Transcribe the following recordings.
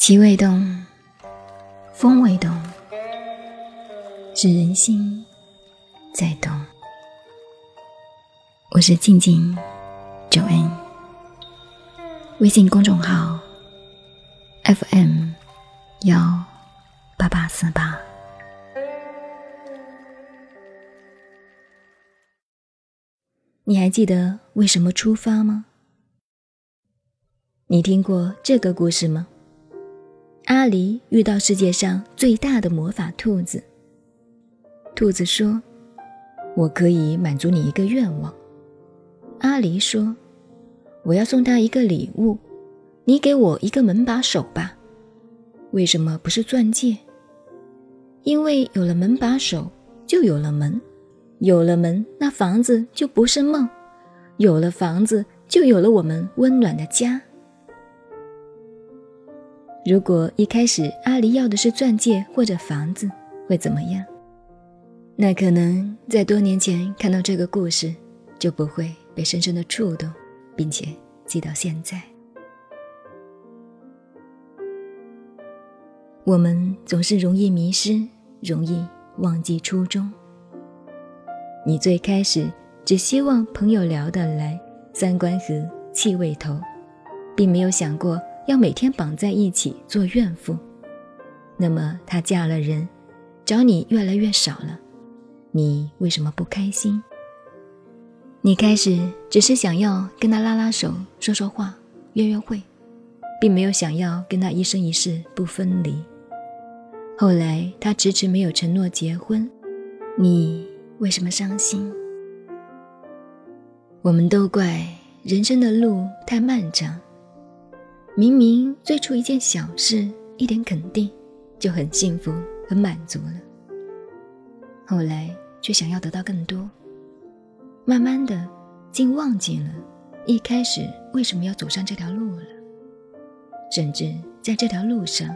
气未动，风未动，是人心在动。我是静静九恩，微信公众号 FM 幺八八四八。你还记得为什么出发吗？你听过这个故事吗？阿狸遇到世界上最大的魔法兔子。兔子说：“我可以满足你一个愿望。”阿狸说：“我要送他一个礼物，你给我一个门把手吧。”为什么不是钻戒？因为有了门把手，就有了门；有了门，那房子就不是梦；有了房子，就有了我们温暖的家。如果一开始阿离要的是钻戒或者房子，会怎么样？那可能在多年前看到这个故事，就不会被深深的触动，并且记到现在。我们总是容易迷失，容易忘记初衷。你最开始只希望朋友聊得来，三观合，气味投，并没有想过。要每天绑在一起做怨妇，那么她嫁了人，找你越来越少了，你为什么不开心？你开始只是想要跟他拉拉手、说说话、约约会，并没有想要跟他一生一世不分离。后来他迟迟没有承诺结婚，你为什么伤心？我们都怪人生的路太漫长。明明最初一件小事，一点肯定，就很幸福、很满足了。后来却想要得到更多，慢慢的竟忘记了一开始为什么要走上这条路了，甚至在这条路上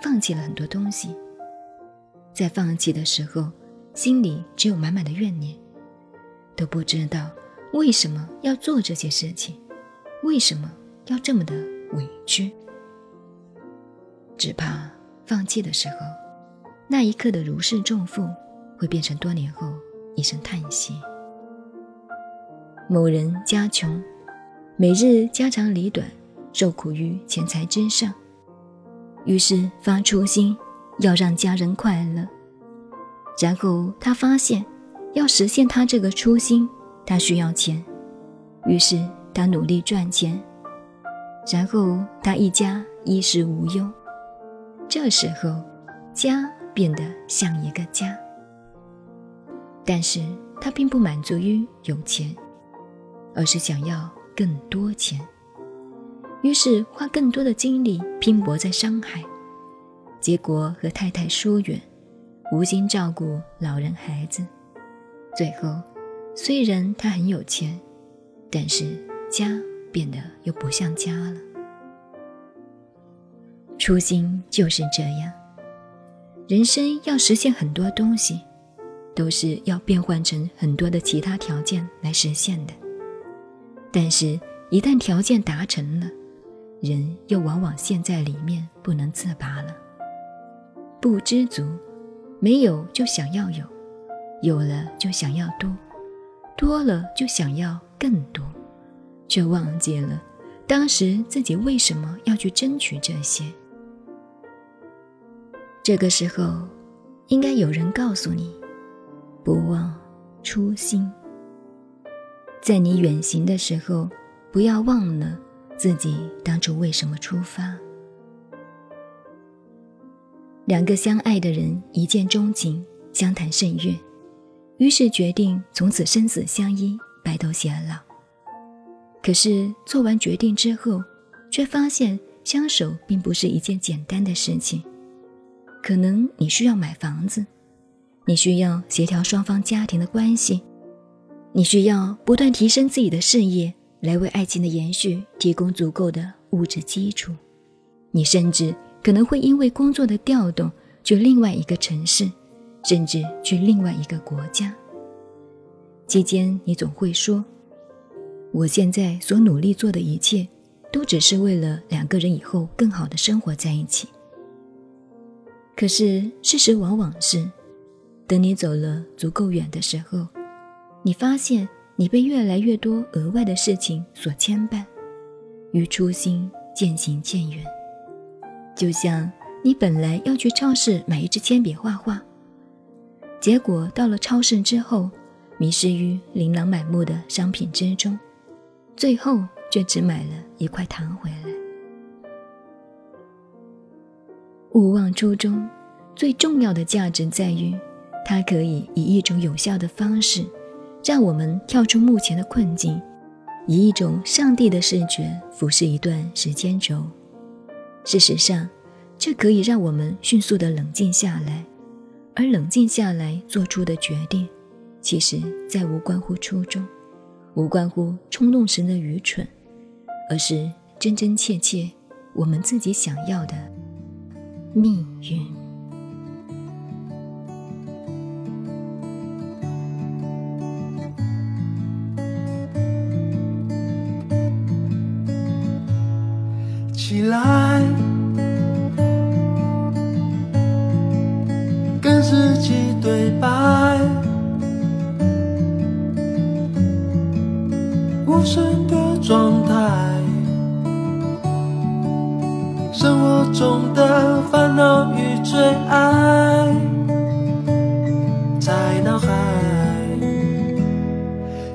放弃了很多东西。在放弃的时候，心里只有满满的怨念，都不知道为什么要做这些事情，为什么要这么的。委屈，只怕放弃的时候，那一刻的如释重负，会变成多年后一声叹息。某人家穷，每日家长里短，受苦于钱财之上，于是发初心要让家人快乐。然后他发现，要实现他这个初心，他需要钱，于是他努力赚钱。然后他一家衣食无忧，这时候家变得像一个家。但是他并不满足于有钱，而是想要更多钱，于是花更多的精力拼搏在上海，结果和太太疏远，无心照顾老人孩子。最后，虽然他很有钱，但是家。变得又不像家了。初心就是这样，人生要实现很多东西，都是要变换成很多的其他条件来实现的。但是，一旦条件达成了，人又往往陷在里面不能自拔了。不知足，没有就想要有，有了就想要多，多了就想要更多。却忘记了，当时自己为什么要去争取这些。这个时候，应该有人告诉你：不忘初心。在你远行的时候，不要忘了自己当初为什么出发。两个相爱的人一见钟情，相谈甚悦，于是决定从此生死相依，白头偕老。可是做完决定之后，却发现相守并不是一件简单的事情。可能你需要买房子，你需要协调双方家庭的关系，你需要不断提升自己的事业，来为爱情的延续提供足够的物质基础。你甚至可能会因为工作的调动去另外一个城市，甚至去另外一个国家。期间，你总会说。我现在所努力做的一切，都只是为了两个人以后更好的生活在一起。可是事实往往是，等你走了足够远的时候，你发现你被越来越多额外的事情所牵绊，与初心渐行渐远。就像你本来要去超市买一支铅笔画画，结果到了超市之后，迷失于琳琅满目的商品之中，最后却只买了一块糖回来。勿忘初衷，最重要的价值在于，它可以以一种有效的方式，让我们跳出目前的困境，以一种上帝的视觉俯视一段时间轴。事实上，这可以让我们迅速的冷静下来，而冷静下来做出的决定，其实再无关乎初衷，无关乎冲动时的愚蠢，而是真真切切我们自己想要的。命运，起来，生活中的烦恼与最爱，在脑海。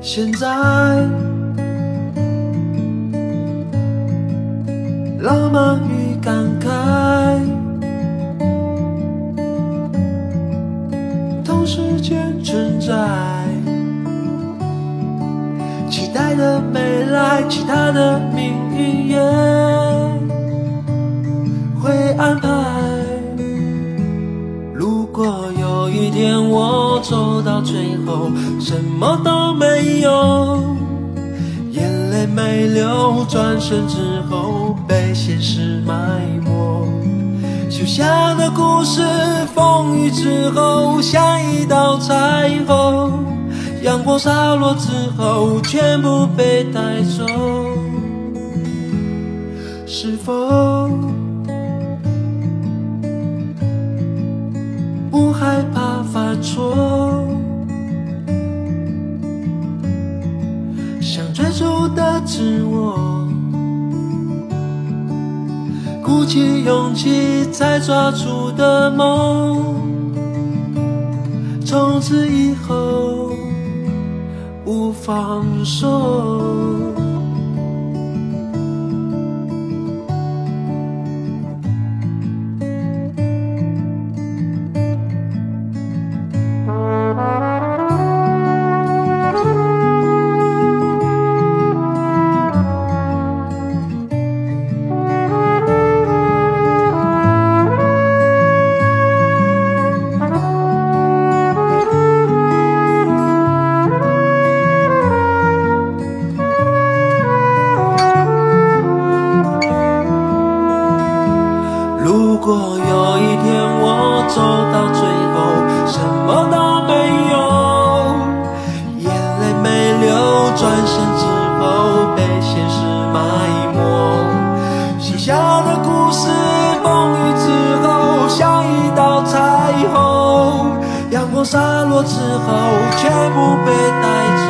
现在，浪漫走到最后，什么都没有，眼泪没流，转身之后被现实埋没，写下的故事，风雨之后像一道彩虹，阳光洒落之后全部被带走，是否？不害怕犯错，想追逐的自我，鼓起勇气才抓住的梦，从此以后不放手。洒落之后，全部被带走。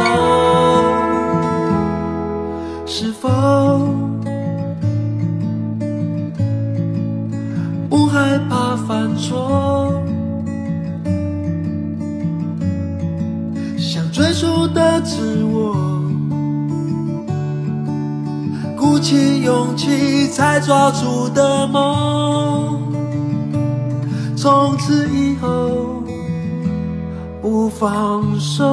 是否不害怕犯错？想追逐的自我，鼓起勇气才抓住的梦，从此以后。不放手。